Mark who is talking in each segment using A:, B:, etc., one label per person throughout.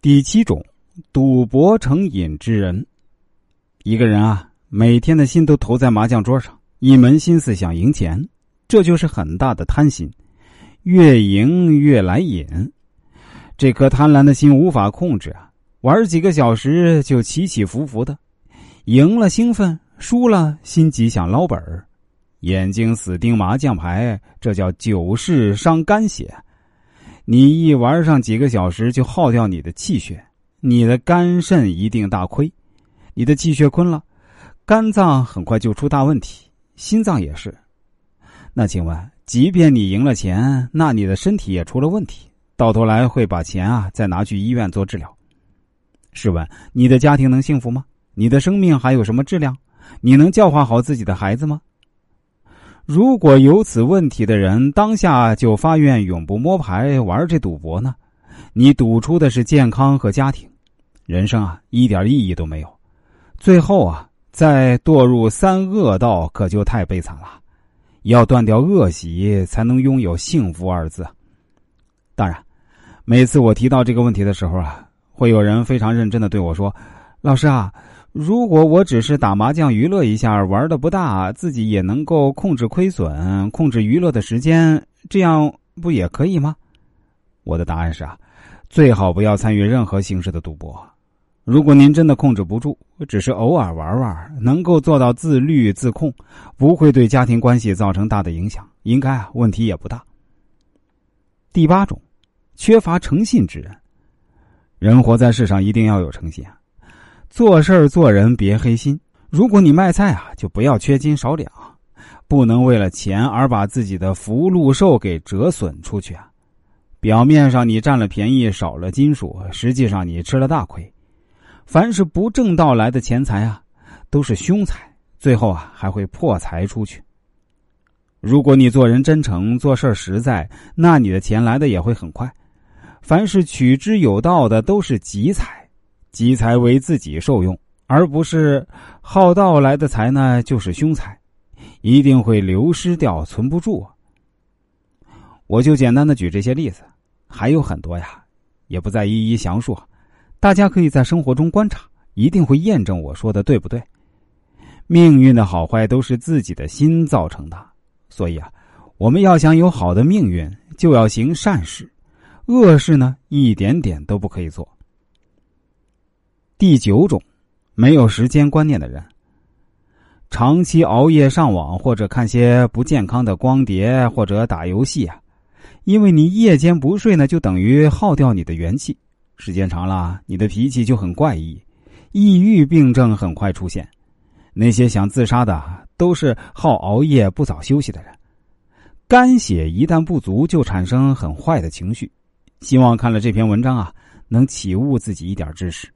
A: 第七种，赌博成瘾之人。一个人啊，每天的心都投在麻将桌上，一门心思想赢钱，这就是很大的贪心，越赢越来瘾。这颗贪婪的心无法控制啊，玩几个小时就起起伏伏的，赢了兴奋，输了心急想捞本儿，眼睛死盯麻将牌，这叫久视伤肝血。你一玩上几个小时，就耗掉你的气血，你的肝肾一定大亏。你的气血亏了，肝脏很快就出大问题，心脏也是。那请问，即便你赢了钱，那你的身体也出了问题，到头来会把钱啊再拿去医院做治疗。试问，你的家庭能幸福吗？你的生命还有什么质量？你能教化好自己的孩子吗？如果有此问题的人当下就发愿永不摸牌玩这赌博呢？你赌出的是健康和家庭，人生啊一点意义都没有。最后啊，再堕入三恶道，可就太悲惨了。要断掉恶习，才能拥有幸福二字。当然，每次我提到这个问题的时候啊，会有人非常认真的对我说：“老师啊，如果我只是打麻将娱乐一下，玩的不大，自己也能够控制亏损，控制娱乐的时间，这样不也可以吗？”我的答案是啊，最好不要参与任何形式的赌博。如果您真的控制不住，只是偶尔玩玩，能够做到自律自控，不会对家庭关系造成大的影响，应该啊问题也不大。第八种，缺乏诚信之人。人活在世上一定要有诚信，做事做人别黑心。如果你卖菜啊，就不要缺斤少两，不能为了钱而把自己的福禄寿给折损出去啊。表面上你占了便宜，少了金属，实际上你吃了大亏。凡是不正道来的钱财啊，都是凶财，最后啊还会破财出去。如果你做人真诚，做事实在，那你的钱来的也会很快。凡是取之有道的，都是吉财，吉财为自己受用，而不是好道来的财呢，就是凶财，一定会流失掉，存不住。我就简单的举这些例子，还有很多呀，也不再一一详述。大家可以在生活中观察，一定会验证我说的对不对。命运的好坏都是自己的心造成的，所以啊，我们要想有好的命运，就要行善事，恶事呢一点点都不可以做。第九种，没有时间观念的人，长期熬夜上网或者看些不健康的光碟或者打游戏啊，因为你夜间不睡呢，就等于耗掉你的元气。时间长了，你的脾气就很怪异，抑郁病症很快出现。那些想自杀的，都是好熬夜、不早休息的人。肝血一旦不足，就产生很坏的情绪。希望看了这篇文章啊，能启悟自己一点知识。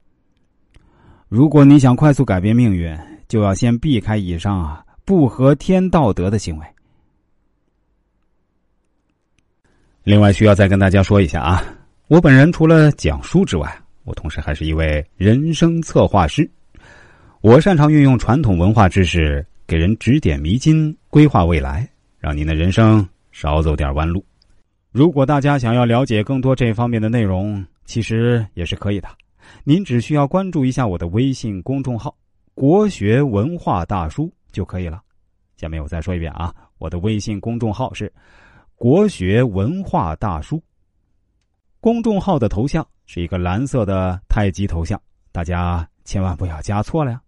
A: 如果你想快速改变命运，就要先避开以上啊不合天道德的行为。另外，需要再跟大家说一下啊。我本人除了讲书之外，我同时还是一位人生策划师。我擅长运用传统文化知识，给人指点迷津，规划未来，让您的人生少走点弯路。如果大家想要了解更多这方面的内容，其实也是可以的。您只需要关注一下我的微信公众号“国学文化大叔”就可以了。下面我再说一遍啊，我的微信公众号是“国学文化大叔”。公众号的头像是一个蓝色的太极头像，大家千万不要加错了呀。